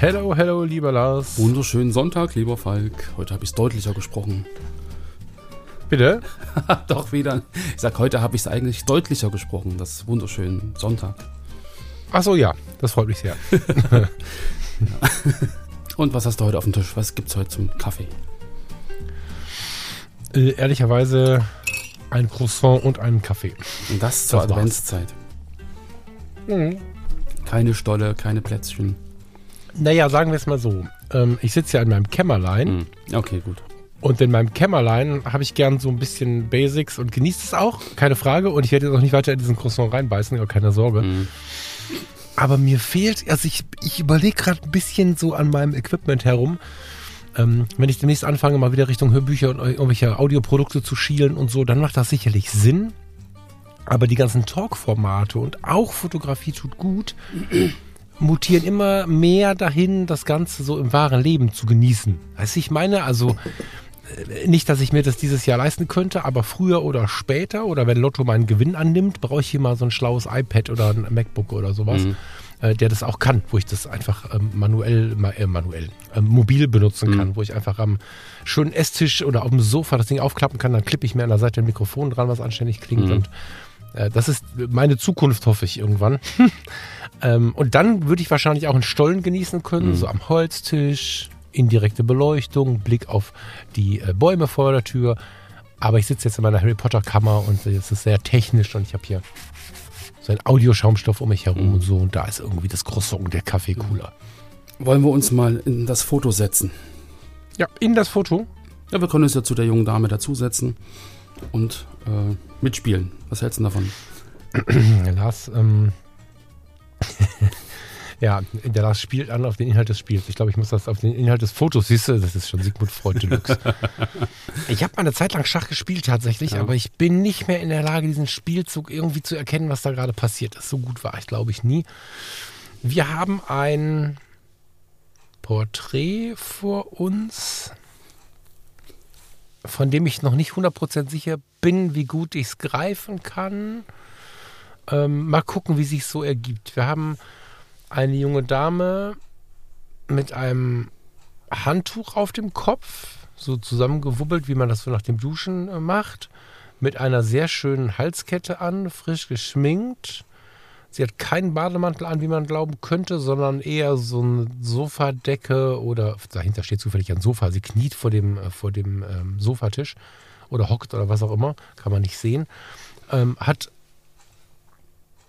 Hello, hello, lieber Lars. Wunderschönen Sonntag, lieber Falk. Heute habe ich es deutlicher gesprochen. Bitte? Doch wieder. Ich sag, heute habe ich es eigentlich deutlicher gesprochen. Das wunderschönen Sonntag. Ach so, ja, das freut mich sehr. Und was hast du heute auf dem Tisch? Was gibt's heute zum Kaffee? Äh, ehrlicherweise ein Croissant und einen Kaffee. Und das zur Das. Adventszeit. Mhm. Keine Stolle, keine Plätzchen. Naja, sagen wir es mal so. Ähm, ich sitze ja in meinem Kämmerlein Hm. Okay, gut. und in meinem Kämmerlein habe ich gern so ein bisschen Basics und genieße es auch, keine Frage. Und ich werde jetzt auch nicht weiter in diesen Croissant reinbeißen, aber keine Sorge. Hm. Aber mir fehlt, also ich, ich überlege gerade ein bisschen so an meinem Equipment herum. Ähm, wenn ich demnächst anfange, mal wieder Richtung Hörbücher und irgendwelche Audioprodukte zu schielen und so, dann macht das sicherlich Sinn. Aber die ganzen Talk-Formate und auch Fotografie tut gut, mutieren immer mehr dahin, das Ganze so im wahren Leben zu genießen. Weißt du, ich meine, also äh, nicht, dass ich mir das dieses Jahr leisten könnte, aber früher oder später oder wenn Lotto meinen Gewinn annimmt, brauche ich hier mal so ein schlaues iPad oder ein MacBook oder sowas, Mhm. äh, der das auch kann, wo ich das einfach ähm, manuell, ma, äh, manuell, ähm, mobil benutzen kann, wo ich einfach am schönen Esstisch oder auf dem Sofa das Ding aufklappen kann, dann klippe ich mir an der Seite ein Mikrofon dran, was anständig klingt Mhm. und äh, das ist meine Zukunft, hoffe ich irgendwann. ähm, und dann würde ich wahrscheinlich auch einen Stollen genießen können, so am Holztisch, indirekte Beleuchtung, Blick auf die äh, Bäume vor der Tür. Aber ich sitze jetzt in meiner Harry Potter Kammer und es ist sehr technisch und ich habe hier so einen Audioschaumstoff um mich herum und so und da ist irgendwie das Croissant und der Kaffee cooler. Wollen wir uns mal in das Foto setzen? Ja, in das Foto. Ja, wir können uns ja zu der jungen Dame dazusetzen und äh, mitspielen. Was hältst du davon? Lars, ähm, ja, der Lars spielt an auf den Inhalt des Spiels. Ich glaube, ich muss das auf den Inhalt des Fotos, siehst du, das ist schon Sigmund Freud Deluxe. ich habe mal eine Zeit lang Schach gespielt tatsächlich, Ja. aber ich bin nicht mehr in der Lage, diesen Spielzug irgendwie zu erkennen, was da gerade passiert ist. So gut war ich, glaube ich, nie. Wir haben ein Porträt vor uns, von dem ich noch nicht 100% sicher bin, wie gut ich es greifen kann. Ähm, mal gucken, wie sich so ergibt. Wir haben eine junge Dame mit einem Handtuch auf dem Kopf, so zusammengewubbelt, wie man das so nach dem Duschen äh, macht, mit einer sehr schönen Halskette an, frisch geschminkt. Sie hat keinen Bademantel an, wie man glauben könnte, sondern eher so eine Sofadecke oder dahinter steht zufällig ein Sofa. Sie kniet vor dem, äh, vor dem ähm, Sofatisch oder hockt oder was auch immer, kann man nicht sehen. Ähm, hat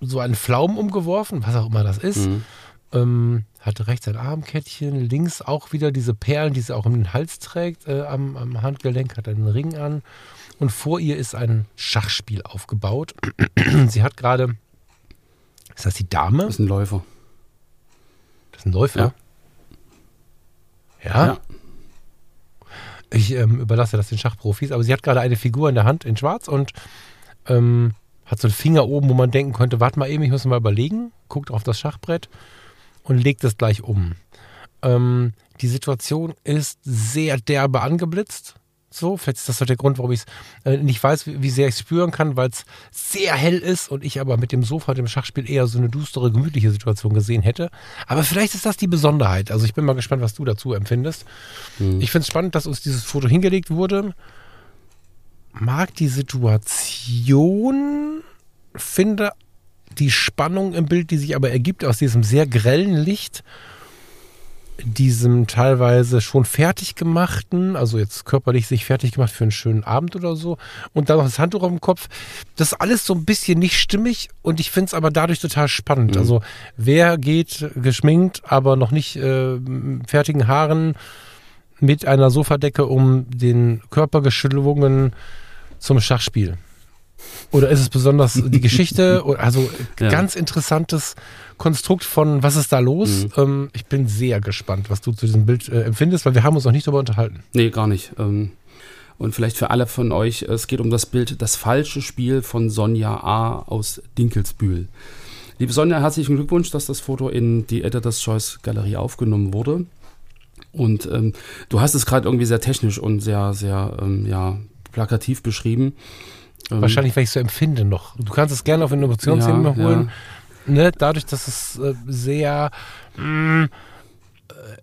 so einen Pflaumen umgeworfen, was auch immer das ist. Mhm. Ähm, hatte rechts ein Armkettchen, links auch wieder diese Perlen, die sie auch um den Hals trägt, äh, am, am Handgelenk, hat einen Ring an. Und vor ihr ist ein Schachspiel aufgebaut. sie hat gerade, ist das die Dame? Das ist ein Läufer. Das ist ein Läufer. Ja. Ja. Ich ähm, überlasse das den Schachprofis, aber sie hat gerade eine Figur in der Hand in Schwarz und ähm, hat so einen Finger oben, wo man denken könnte, warte mal eben, ich muss mal überlegen, guckt auf das Schachbrett und legt es gleich um. Ähm, die Situation ist sehr derbe angeblitzt. So, vielleicht ist das doch der Grund, warum ich es äh, nicht weiß, wie, wie sehr ich es spüren kann, weil es sehr hell ist und ich aber mit dem Sofa, dem Schachspiel eher so eine düstere, gemütliche Situation gesehen hätte. Aber vielleicht ist das die Besonderheit. Also ich bin mal gespannt, was du dazu empfindest. Ich finde es spannend, dass uns dieses Foto hingelegt wurde. Mag die Situation, finde die Spannung im Bild, die sich aber ergibt aus diesem sehr grellen Licht, diesem teilweise schon fertig gemachten, also jetzt körperlich sich fertig gemacht für einen schönen Abend oder so, und dann noch das Handtuch auf dem Kopf. Das ist alles so ein bisschen nicht stimmig und ich finde es aber dadurch total spannend. Also wer geht geschminkt, aber noch nicht äh, fertigen Haaren mit einer Sofadecke um den Körper geschlungen zum Schachspiel? Oder ist es besonders die Geschichte? Also Ja. ganz interessantes Konstrukt von was ist da los? Mhm. Ähm, ich bin sehr gespannt, was du zu diesem Bild äh, empfindest, weil wir haben uns noch nicht darüber unterhalten. Nee, gar nicht. Ähm, und vielleicht für alle von euch, es geht um das Bild Das falsche Spiel von Sonja A. aus Dinkelsbühl. Liebe Sonja, herzlichen Glückwunsch, dass das Foto in die Editor's Choice Galerie aufgenommen wurde. Und ähm, du hast es gerade irgendwie sehr technisch und sehr, sehr ähm, ja, plakativ beschrieben. Ähm, Wahrscheinlich, weil ich so empfinde noch. Du kannst es gerne auf Innovationsebene Ja, holen. Ne? Dadurch, dass es äh, sehr mh, äh,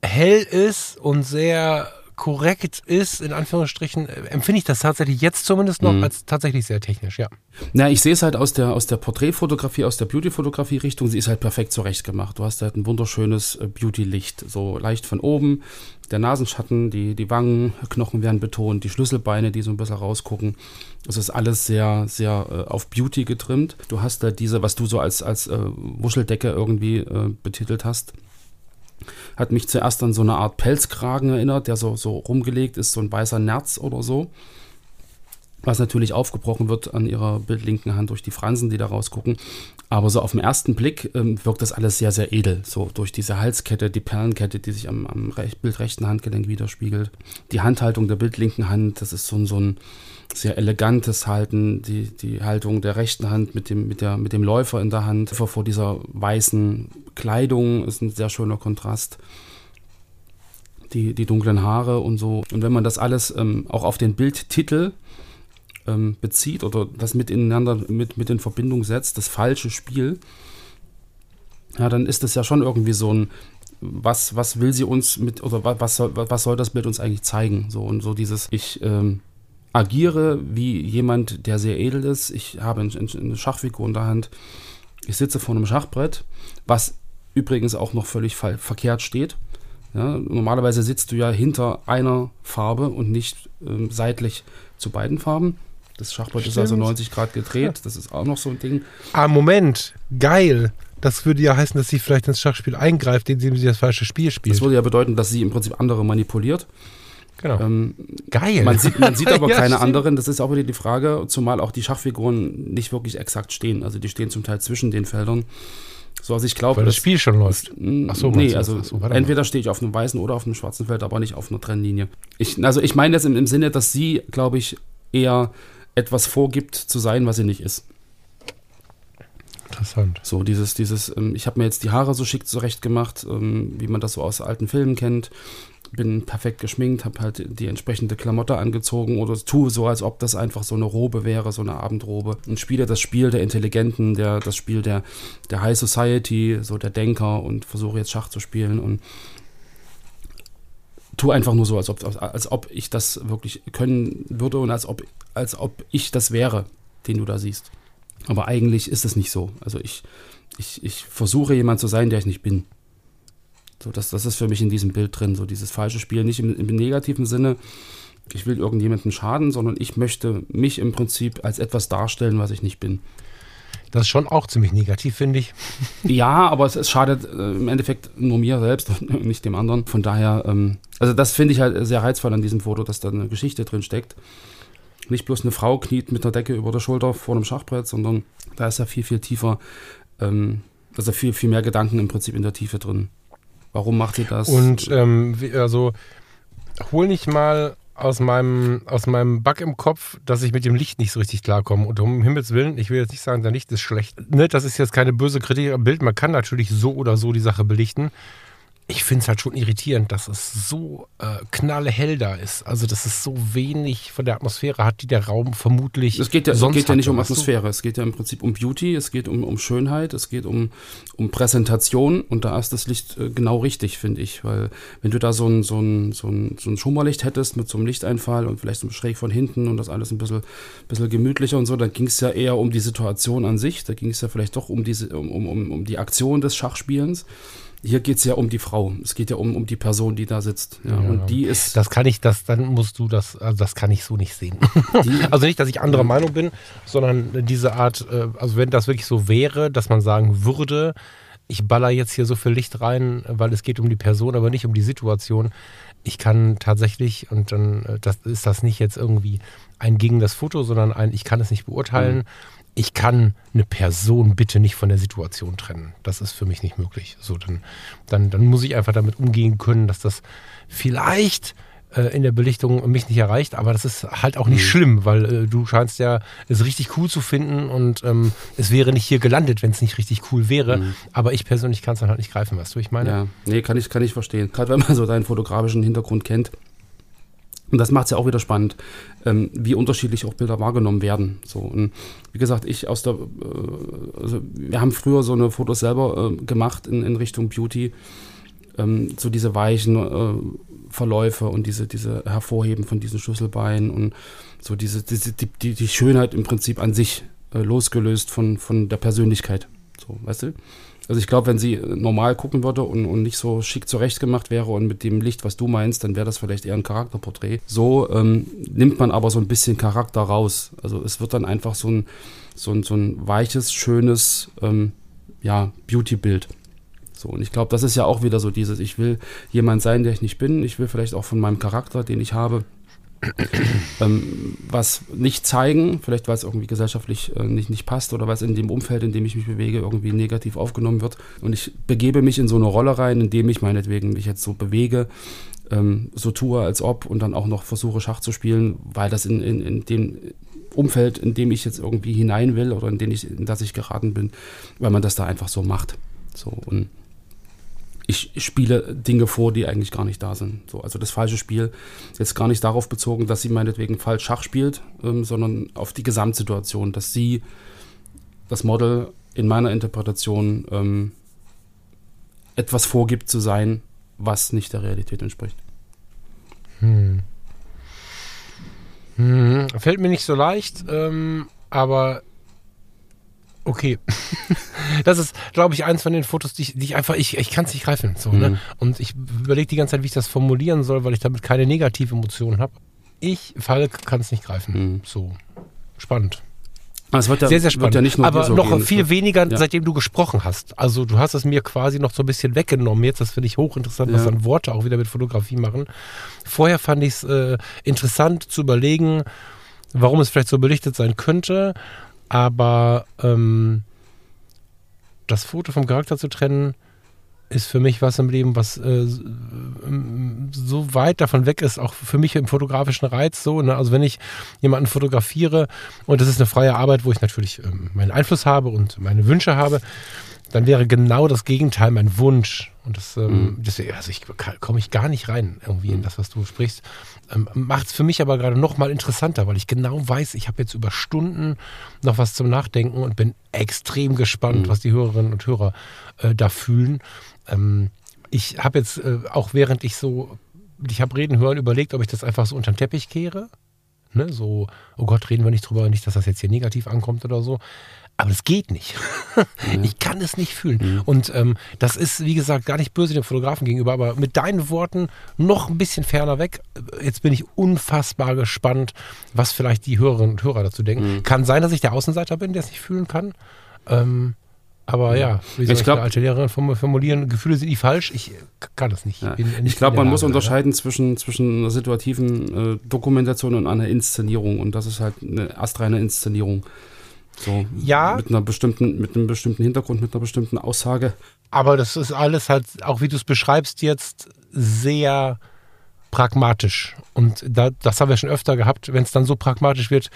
hell ist und sehr korrekt ist, in Anführungsstrichen, äh, empfinde ich das tatsächlich jetzt zumindest noch Mhm. als tatsächlich sehr technisch, ja. Na, ich sehe es halt aus der, aus der Porträtfotografie, aus der Beauty-Fotografie-Richtung. Sie ist halt perfekt zurechtgemacht. Du hast halt ein wunderschönes äh, Beauty-Licht. So leicht von oben. Der Nasenschatten, die, die Wangenknochen werden betont, die Schlüsselbeine, die so ein bisschen rausgucken. Es ist alles sehr, sehr äh, auf Beauty getrimmt. Du hast da diese, was du so als, als äh, Wuscheldecke irgendwie äh, betitelt hast. Hat mich zuerst an so eine Art Pelzkragen erinnert, der so, so rumgelegt ist, so ein weißer Nerz oder so was natürlich aufgebrochen wird an ihrer bildlinken Hand durch die Fransen, die da rausgucken. Aber so auf den ersten Blick ähm, wirkt das alles sehr, sehr edel. So durch diese Halskette, die Perlenkette, die sich am, am rech bildrechten Handgelenk widerspiegelt. Die Handhaltung der bildlinken Hand, das ist so so ein sehr elegantes Halten. Die, die Haltung der rechten Hand mit dem, mit, der, mit dem Läufer in der Hand vor dieser weißen Kleidung ist ein sehr schöner Kontrast die, die dunklen Haare und so. Und wenn man das alles ähm, auch auf den Bildtitel ähm, bezieht oder das miteinander mit, mit in Verbindung setzt, das falsche Spiel, ja, dann ist das ja schon irgendwie so ein, was, was will sie uns mit, oder wa- was soll, was soll das Bild uns eigentlich zeigen? So und so dieses, ich ähm, agiere wie jemand, der sehr edel ist, ich habe ein- ein- eine Schachfigur in der Hand, ich sitze vor einem Schachbrett, was übrigens auch noch völlig ver verkehrt steht. Ja, normalerweise sitzt du ja hinter einer Farbe und nicht ähm, seitlich zu beiden Farben. Das Schachbrett ist also Stimmt. 90 Grad gedreht. Das ist auch noch so ein Ding. Ah, Moment. Geil. Das würde ja heißen, dass sie vielleicht ins Schachspiel eingreift, indem sie das falsche Spiel spielt. Das würde ja bedeuten, dass sie im Prinzip andere manipuliert. Genau. Ähm, Geil. man, sieht, man sieht aber Ja, keine stimmt. anderen. Das ist auch wieder die Frage, zumal auch die Schachfiguren nicht wirklich exakt stehen. Also die stehen zum Teil zwischen den Feldern. So, also ich glaube, Weil das Spiel schon läuft. Ach so, nee, das? also so, entweder stehe ich auf einem weißen oder auf einem schwarzen Feld, aber nicht auf einer Trennlinie. Ich, also ich meine das im, im Sinne, dass sie, glaube ich, eher etwas vorgibt zu sein, was sie nicht ist. Interessant. So dieses, dieses, ähm, ich habe mir jetzt die Haare so schick zurecht gemacht, ähm, wie man das so aus alten Filmen kennt. Bin perfekt geschminkt, habe halt die entsprechende Klamotte angezogen oder tue so, als ob das einfach so eine Robe wäre, so eine Abendrobe. Und spiele das Spiel der Intelligenten, der, das Spiel der, der High Society, so der Denker und versuche jetzt Schach zu spielen und tue einfach nur so, als ob, als ob ich das wirklich können würde und als ob, als ob ich das wäre, den du da siehst. Aber eigentlich ist es nicht so. Also ich, ich, ich versuche jemand zu sein, der ich nicht bin. So, das, das ist für mich in diesem Bild drin. So dieses falsche Spiel, nicht im, im negativen Sinne, ich will irgendjemandem schaden, sondern ich möchte mich im Prinzip als etwas darstellen, was ich nicht bin. Das ist schon auch ziemlich negativ, finde ich. Ja, aber es, es schadet äh, im Endeffekt nur mir selbst und nicht dem anderen. Von daher, ähm, also das finde ich halt sehr reizvoll an diesem Foto, dass da eine Geschichte drin steckt. Nicht bloß eine Frau kniet mit einer Decke über der Schulter vor einem Schachbrett, sondern da ist ja viel, viel tiefer, ähm, also viel, viel mehr Gedanken im Prinzip in der Tiefe drin. Warum macht sie das? Und ähm, also hol nicht mal aus meinem, aus meinem Bug im Kopf, dass ich mit dem Licht nicht so richtig klarkomme. Und um Himmels Willen, ich will jetzt nicht sagen, dein Licht ist schlecht. Ne, das ist jetzt keine böse Kritik am Bild. Man kann natürlich so oder so die Sache belichten. Ich finde es halt schon irritierend, dass es so äh, knallhell da ist. Also, dass es so wenig von der Atmosphäre hat, die der Raum vermutlich. Es geht ja, es sonst geht ja nicht um weißt du? Atmosphäre, es geht ja im Prinzip um Beauty, es geht um, um Schönheit, es geht um, um Präsentation und da ist das Licht äh, genau richtig, finde ich. Weil wenn du da so ein, so, ein, so, ein, so ein Schummerlicht hättest mit so einem Lichteinfall und vielleicht so schräg von hinten und das alles ein bisschen, bisschen gemütlicher und so, dann ging es ja eher um die Situation an sich, da ging es ja vielleicht doch um, diese, um, um, um die Aktion des Schachspielens. Hier geht es ja um die Frau. Es geht ja um, um die Person, die da sitzt. Ja, Ja. Und die ist. Das kann ich, das, dann musst du das, also das kann ich so nicht sehen. Also nicht, dass ich anderer Meinung bin, sondern diese Art, äh, also wenn das wirklich so wäre, dass man sagen würde, ich baller jetzt hier so viel Licht rein, weil es geht um die Person, aber nicht um die Situation. Ich kann tatsächlich, und dann äh, das ist das nicht jetzt irgendwie ein gegen das Foto, sondern ein, ich kann es nicht beurteilen. Ich kann eine Person bitte nicht von der Situation trennen. Das ist für mich nicht möglich. So, dann, dann, dann muss ich einfach damit umgehen können, dass das vielleicht äh, in der Belichtung mich nicht erreicht, aber das ist halt auch nicht Mhm. schlimm, weil äh, du scheinst ja es richtig cool zu finden und ähm, es wäre nicht hier gelandet, wenn es nicht richtig cool wäre. Aber ich persönlich kann es dann halt nicht greifen, weißt du, ich meine. Ja, nee, kann ich, kann ich verstehen. Gerade wenn man so deinen fotografischen Hintergrund kennt. Und das macht es ja auch wieder spannend, ähm, wie unterschiedlich auch Bilder wahrgenommen werden. So, und wie gesagt, ich aus der, äh, also wir haben früher so eine Fotos selber äh, gemacht in, in Richtung Beauty. Ähm, so diese weichen äh, Verläufe und diese, diese Hervorheben von diesen Schlüsselbeinen und so diese, diese die, die, Schönheit im Prinzip an sich äh, losgelöst von, von der Persönlichkeit. So, weißt du? Also ich glaube, wenn sie normal gucken würde und, und nicht so schick zurechtgemacht wäre und mit dem Licht, was du meinst, dann wäre das vielleicht eher ein Charakterporträt. So ähm, nimmt man aber so ein bisschen Charakter raus. Also es wird dann einfach so ein, so ein, so ein weiches, schönes ähm, ja, Beauty-Bild. So, und ich glaube, das ist ja auch wieder so dieses, ich will jemand sein, der ich nicht bin. Ich will vielleicht auch von meinem Charakter, den ich habe, ähm, was nicht zeigen, vielleicht weil es irgendwie gesellschaftlich äh, nicht, nicht passt oder was in dem Umfeld, in dem ich mich bewege, irgendwie negativ aufgenommen wird. Und ich begebe mich in so eine Rolle rein, in dem ich meinetwegen mich jetzt so bewege, ähm, so tue, als ob und dann auch noch versuche, Schach zu spielen, weil das in, in, in dem Umfeld, in dem ich jetzt irgendwie hinein will oder in, den ich, in das ich geraten bin, weil man das da einfach so macht. So und ich spiele Dinge vor, die eigentlich gar nicht da sind. So, also das falsche Spiel jetzt gar nicht darauf bezogen, dass sie meinetwegen falsch Schach spielt, ähm, sondern auf die Gesamtsituation, dass sie das Model in meiner Interpretation ähm, etwas vorgibt zu sein, was nicht der Realität entspricht. Hm. Hm, fällt mir nicht so leicht, ähm, aber okay. das ist, glaube ich, eins von den Fotos, die ich, die ich einfach, ich, ich kann es nicht greifen. So, Mhm. ne? Und ich überlege die ganze Zeit, wie ich das formulieren soll, weil ich damit keine negative Emotion habe. Ich, Falk, kann es nicht greifen. Mhm. So. Spannend. Ja, sehr, sehr spannend. ja nicht nur Aber so noch gehen. Viel wird- weniger, ja. seitdem du gesprochen hast. Also du hast es mir quasi noch so ein bisschen weggenommen. Jetzt, das finde ich hochinteressant, was dann Worte auch wieder mit Fotografie machen. Vorher fand ich es äh, interessant zu überlegen, warum es vielleicht so belichtet sein könnte. Aber ähm, das Foto vom Charakter zu trennen, ist für mich was im Leben, was äh, so weit davon weg ist, auch für mich im fotografischen Reiz so. Ne? Also wenn ich jemanden fotografiere und das ist eine freie Arbeit, wo ich natürlich ähm, meinen Einfluss habe und meine Wünsche habe, dann wäre genau das Gegenteil mein Wunsch. Und das, ähm, Mhm. deswegen, also ich komme ich gar nicht rein irgendwie in das, was du sprichst. Ähm, Macht es für mich aber gerade noch mal interessanter, weil ich genau weiß, ich habe jetzt über Stunden noch was zum Nachdenken und bin extrem gespannt, Mhm. was die Hörerinnen und Hörer äh, da fühlen. Ähm, ich habe jetzt äh, auch während ich so, ich habe reden hören, überlegt, ob ich das einfach so unter den Teppich kehre. Ne? So, oh Gott, reden wir nicht drüber, nicht, dass das jetzt hier negativ ankommt oder so. Aber das geht nicht. Ich kann es nicht fühlen. Und ähm, das ist, wie gesagt, gar nicht böse dem Fotografen gegenüber, aber mit deinen Worten noch ein bisschen ferner weg. Jetzt bin ich unfassbar gespannt, was vielleicht die Hörerinnen und Hörer dazu denken. Kann sein, dass ich der Außenseiter bin, der es nicht fühlen kann. Ähm, aber ja, wie soll Ich ich, glaub- alte Lehrerin formu- formulieren? Gefühle sind nie falsch. Ich kann das nicht. Ja. nicht Ich glaube, man muss Lage, unterscheiden zwischen, zwischen einer situativen äh, Dokumentation und einer Inszenierung. Und das ist halt eine astreine Inszenierung. So, Ja. Mit, einer bestimmten, mit einem bestimmten Hintergrund, mit einer bestimmten Aussage. Aber das ist alles halt, auch wie du es beschreibst jetzt, sehr pragmatisch. Und da, das haben wir schon öfter gehabt, wenn es dann so pragmatisch wird,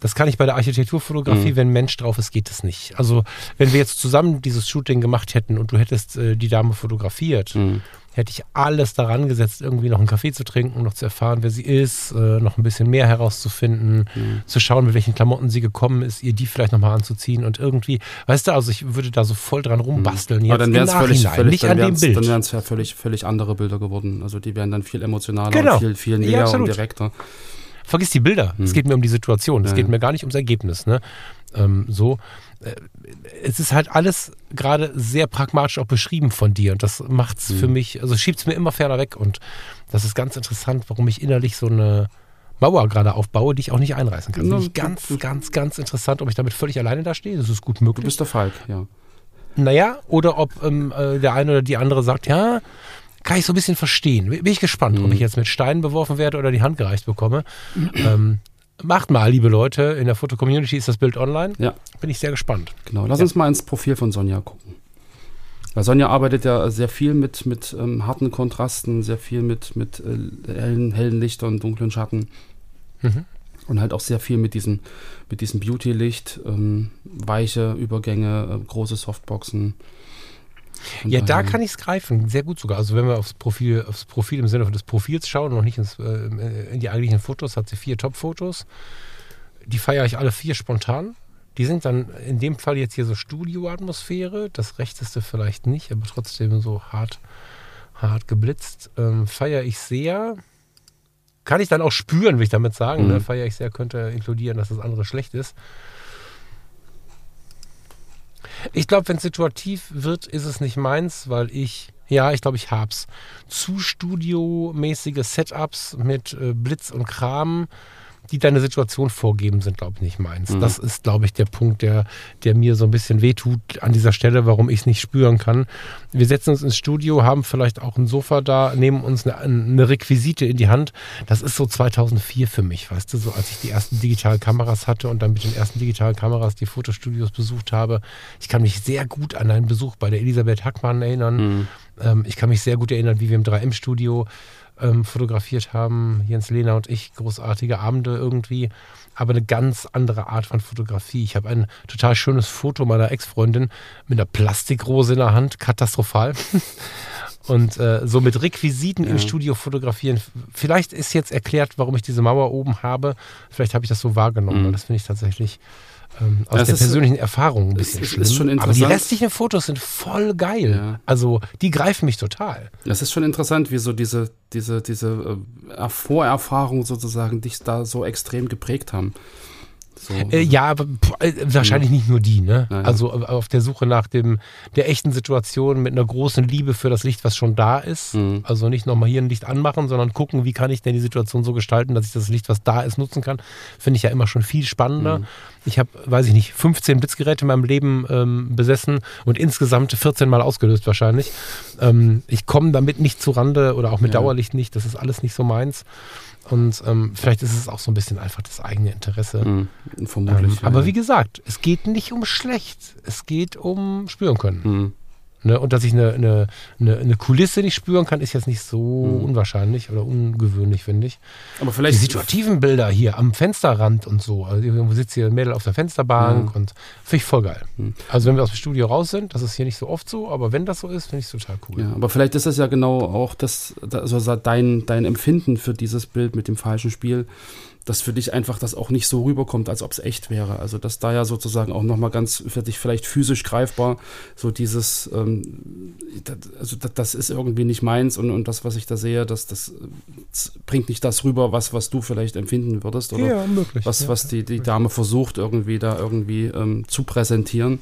das kann ich bei der Architekturfotografie, Mhm. wenn ein Mensch drauf ist, geht es nicht. Also wenn wir jetzt zusammen dieses Shooting gemacht hätten und du hättest äh, die Dame fotografiert, Mhm. Hätte ich alles daran gesetzt, irgendwie noch einen Kaffee zu trinken, noch zu erfahren, wer sie ist, äh, noch ein bisschen mehr herauszufinden, Mhm. zu schauen, mit welchen Klamotten sie gekommen ist, ihr die vielleicht nochmal anzuziehen und irgendwie, weißt du, also ich würde da so voll dran rumbasteln. Jetzt Aber dann wären es völlig, völlig, nicht an dem Bild. Dann wären es ja völlig, völlig andere Bilder geworden. Also die wären dann viel emotionaler Genau. und viel, viel Ja, näher und absolut. direkter. Vergiss die Bilder. Es geht mir um die Situation. Es Ja, geht mir gar nicht ums Ergebnis. Ne? Ähm, so. Äh, Es ist halt alles gerade sehr pragmatisch auch beschrieben von dir. Und das macht es für mich, also schiebt es mir immer ferner weg. Und das ist ganz interessant, warum ich innerlich so eine Mauer gerade aufbaue, die ich auch nicht einreißen kann. Finde ich du- ganz, du- ganz, ganz interessant, ob ich damit völlig alleine da stehe. Das ist gut Du möglich. bist der Falk, ja. Naja, oder ob ähm, äh, der eine oder die andere sagt, ja, kann ich so ein bisschen verstehen. Bin ich gespannt, ob ich jetzt mit Steinen beworfen werde oder die Hand gereicht bekomme. ähm, macht mal, liebe Leute. In der Foto-Community ist das Bild online. Ja. Bin ich sehr gespannt. Genau, lass Ja. uns mal ins Profil von Sonja gucken. Weil Sonja arbeitet ja sehr viel mit, mit ähm, harten Kontrasten, sehr viel mit, mit äh, hellen, hellen Lichtern, dunklen Schatten Mhm. und halt auch sehr viel mit diesem, mit diesem Beauty-Licht, ähm, weiche Übergänge, äh, große Softboxen. Von Ja, da kann ich es greifen, sehr gut sogar. Also wenn wir aufs Profil, aufs Profil im Sinne des Profils schauen, noch nicht ins, äh, in die eigentlichen Fotos, hat sie vier Top-Fotos. Die feiere ich alle vier spontan. Die sind dann in dem Fall jetzt hier so Studio-Atmosphäre, das rechteste vielleicht nicht, aber trotzdem so hart, hart geblitzt. Ähm, feiere ich sehr. Kann ich dann auch spüren, will ich damit sagen. Mhm. Ne? Feiere ich sehr, könnte inkludieren, dass das andere schlecht ist. Ich glaube, wenn es situativ wird, ist es nicht meins, weil ich, ja, ich glaube, ich hab's. Zu studiomäßige Setups mit äh, Blitz und Kram, die deine Situation vorgeben, sind, glaube ich, nicht meins. Mhm. Das ist, glaube ich, der Punkt, der, der mir so ein bisschen wehtut an dieser Stelle, warum ich es nicht spüren kann. Wir setzen uns ins Studio, haben vielleicht auch ein Sofa da, nehmen uns eine, eine Requisite in die Hand. Das ist so 2004 für mich, weißt du, so als ich die ersten digitalen Kameras hatte und dann mit den ersten digitalen Kameras die Fotostudios besucht habe. Ich kann mich sehr gut an einen Besuch bei der Elisabeth Hackmann erinnern. Mhm. Ähm, ich kann mich sehr gut erinnern, wie wir im 3M-Studio ähm, fotografiert haben. Jens Lehner und ich, großartige Abende irgendwie. Aber eine ganz andere Art von Fotografie. Ich habe ein total schönes Foto meiner Ex-Freundin mit einer Plastikrose in der Hand, katastrophal. Und äh, so mit Requisiten im Ja. Studio fotografieren. Vielleicht ist jetzt erklärt, warum ich diese Mauer oben habe. Vielleicht habe ich das so wahrgenommen. Mhm. weil Das finde ich tatsächlich ähm, aus Ja, es der persönlichen Erfahrung ein bisschen ist- schlimm. ist schon Aber die interessant. restlichen Fotos sind voll geil. Ja. Also die greifen mich total. Das ist schon interessant, wie so diese, diese, diese äh, Vorerfahrungen sozusagen dich da so extrem geprägt haben. So, Äh, ja, aber äh, wahrscheinlich nicht nur die, ne? Naja. Also äh, auf der Suche nach dem der echten Situation mit einer großen Liebe für das Licht, was schon da ist. Mhm. Also nicht nochmal hier ein Licht anmachen, sondern gucken, wie kann ich denn die Situation so gestalten, dass ich das Licht, was da ist, nutzen kann. Finde ich ja immer schon viel spannender. Mhm. Ich habe, weiß ich nicht, 15 Blitzgeräte in meinem Leben ähm, besessen und insgesamt 14 Mal ausgelöst wahrscheinlich. Ähm, ich komme damit nicht zu Rande oder auch mit Ja. Dauerlicht nicht. Das ist alles nicht so meins. Und ähm, vielleicht ist es auch so ein bisschen einfach das eigene Interesse. Mhm. Vermutlich. Ähm, aber ja. wie gesagt, es geht nicht um schlecht. Es geht um spüren können. Mhm. Ne? Und dass ich eine, eine, eine, eine Kulisse nicht spüren kann, ist jetzt nicht so Mhm. unwahrscheinlich oder ungewöhnlich, finde ich. Aber Die vielleicht. situativen Bilder hier am Fensterrand und so. Also irgendwo sitzt hier ein Mädel auf der Fensterbank Ja. und finde ich voll geil. Mhm. Also wenn wir aus dem Studio raus sind, das ist hier nicht so oft so, aber wenn das so ist, finde ich es total cool. Ja, aber vielleicht ist es ja genau auch das, also dein, dein Empfinden für dieses Bild mit dem falschen Spiel, dass für dich einfach das auch nicht so rüberkommt, als ob es echt wäre. Also dass da ja sozusagen auch nochmal ganz für dich vielleicht physisch greifbar so dieses, ähm, das, also das, das ist irgendwie nicht meins und, und das, was ich da sehe, das, das, das bringt nicht das rüber, was, was du vielleicht empfinden würdest oder Ja, möglich. was, ja. was die, die Dame versucht irgendwie da irgendwie ähm, zu präsentieren.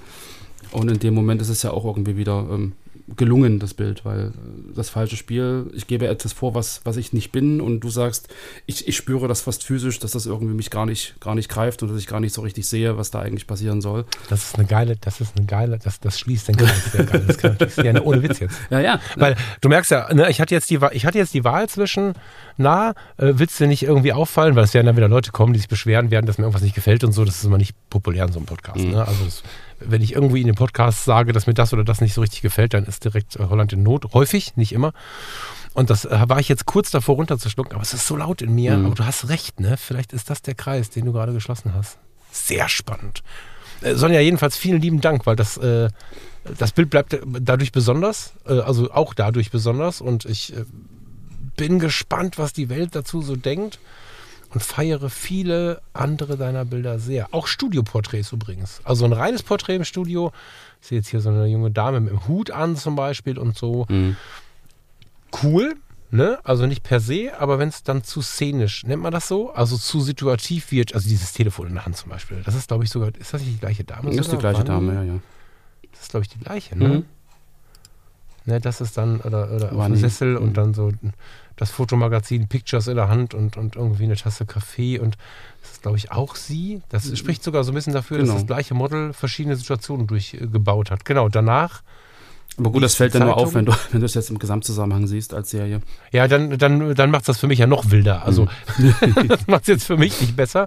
Und in dem Moment ist es ja auch irgendwie wieder ähm, gelungen, das Bild, weil äh, das falsche Spiel, ich gebe etwas vor, was, was ich nicht bin und du sagst, ich, ich spüre das fast physisch, dass das irgendwie mich gar nicht, gar nicht greift und dass ich gar nicht so richtig sehe, was da eigentlich passieren soll. Das ist eine geile, das ist eine geile, das, das schließt den Kreis sehr geil. Das kann sehr, ne, ohne Witz jetzt. Ja, ja. Weil du merkst ja, ne, ich hatte jetzt die, ich hatte jetzt die Wahl zwischen, na, äh, willst du nicht irgendwie auffallen, weil es werden dann wieder Leute kommen, die sich beschweren werden, dass mir irgendwas nicht gefällt und so. Das ist immer nicht populär in so einem Podcast. Mhm. Ne? Also das, wenn ich irgendwie in dem Podcast sage, dass mir das oder das nicht so richtig gefällt, dann ist direkt äh, Holland in Not. Häufig, nicht immer. Und das äh, war ich jetzt kurz davor runterzuschlucken, aber es ist so laut in mir. Mhm. Aber du hast recht, ne? Vielleicht ist das der Kreis, den du gerade geschlossen hast. Sehr spannend. Sonja, jedenfalls vielen lieben Dank, weil das, äh, das Bild bleibt dadurch besonders, äh, also auch dadurch besonders. Und ich äh, bin gespannt, was die Welt dazu so denkt und feiere viele andere deiner Bilder sehr. Auch Studioporträts übrigens. Also ein reines Porträt im Studio. Ich sehe jetzt hier so eine junge Dame mit dem Hut an zum Beispiel und so. Mhm. Cool, ne? Also nicht per se, aber wenn es dann zu szenisch, nennt man das so? Also zu situativ wird, also dieses Telefon in der Hand zum Beispiel. Das ist, glaube ich, sogar, ist das nicht die gleiche Dame? Das ist die gleiche? Dame, ja, ja. Das ist, glaube ich, die gleiche, ne? Mhm. Ne, das ist dann, oder, oder auf War dem. Sessel Mhm. und dann so das Fotomagazin Pictures in der Hand und, und irgendwie eine Tasse Kaffee und das ist, glaube ich, auch sie. Das spricht sogar so ein bisschen dafür, Genau. dass das gleiche Model verschiedene Situationen durchgebaut hat. Genau, danach Aber gut, das fällt dann nur auf, wenn du, wenn du es jetzt im Gesamtzusammenhang siehst als Serie. Ja, dann, dann, dann macht das für mich ja noch wilder. Also das macht es jetzt für mich nicht besser.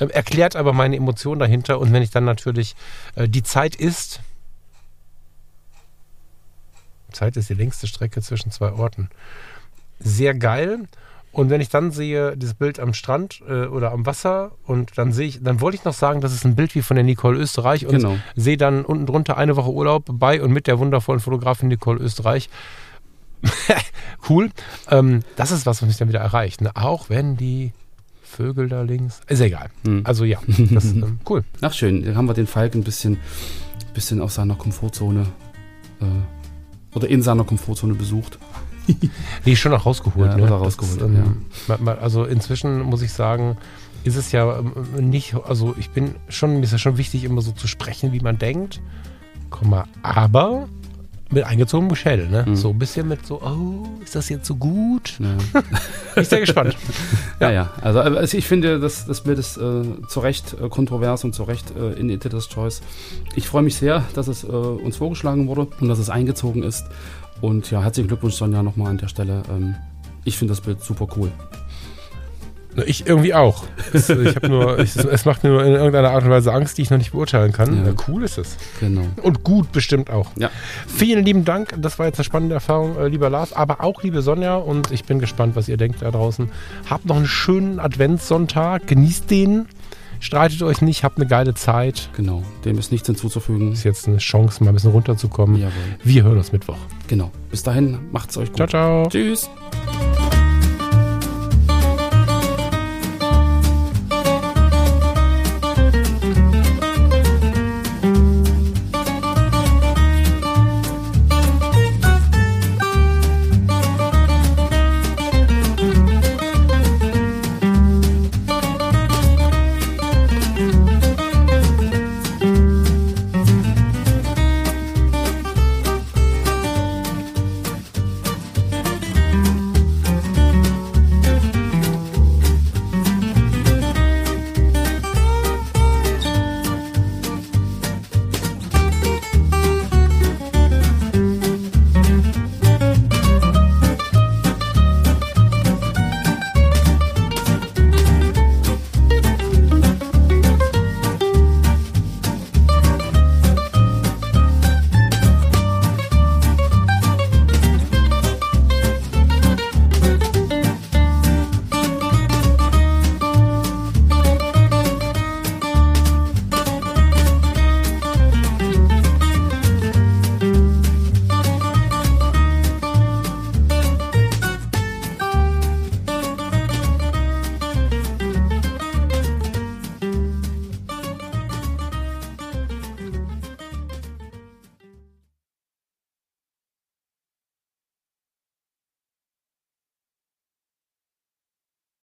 Ähm, erklärt aber meine Emotionen dahinter. Und wenn ich dann natürlich äh, die Zeit ist, Zeit ist die längste Strecke zwischen zwei Orten. Sehr geil. Und wenn ich dann sehe, dieses Bild am Strand äh, oder am Wasser und dann sehe ich, dann wollte ich noch sagen, das ist ein Bild wie von der Nicole Österreich und Genau. sehe dann unten drunter eine Woche Urlaub bei und mit der wundervollen Fotografin Nicole Österreich. cool. Ähm, das ist was, was mich dann wieder erreicht. Ne? Auch wenn die Vögel da links. Ist egal. Hm. Also ja, das ist ähm, cool. Ach schön, dann haben wir den Falk ein bisschen, bisschen aus seiner Komfortzone äh, oder in seiner Komfortzone besucht. Die ist schon noch rausgeholt. Ja, ne? Das rausgeholt, ist, ähm, Also inzwischen muss ich sagen, ist es ja ähm, nicht, also ich bin schon, mir ist ja schon wichtig, immer so zu sprechen, wie man denkt. Komma, aber mit eingezogenem Schädel, ne? Mhm. So ein bisschen mit so, oh, ist das jetzt so gut? Ja. Bin ich sehr gespannt. Ja, ja. Also, also ich finde, das, das Bild ist äh, zu Recht äh, kontrovers und zu Recht äh, in Editor's Choice. Ich freue mich sehr, dass es äh, uns vorgeschlagen wurde und dass es eingezogen ist. Und ja, herzlichen Glückwunsch, Sonja, nochmal an der Stelle. Ähm, ich finde das Bild super cool. Ich irgendwie auch. Es, ich hab nur, ich, es macht mir nur in irgendeiner Art und Weise Angst, die ich noch nicht beurteilen kann. Ja. Ja, cool ist es. Genau. Und gut bestimmt auch. Ja. Vielen lieben Dank. Das war jetzt eine spannende Erfahrung, äh, lieber Lars, aber auch liebe Sonja. Und ich bin gespannt, was ihr denkt da draußen. Habt noch einen schönen Adventssonntag. Genießt den. Streitet euch nicht. Habt eine geile Zeit. Genau. Dem ist nichts hinzuzufügen. Ist jetzt eine Chance, mal ein bisschen runterzukommen. Jawohl. Wir hören uns Mittwoch. Genau. Bis dahin, macht's euch gut. Ciao, ciao. Tschüss.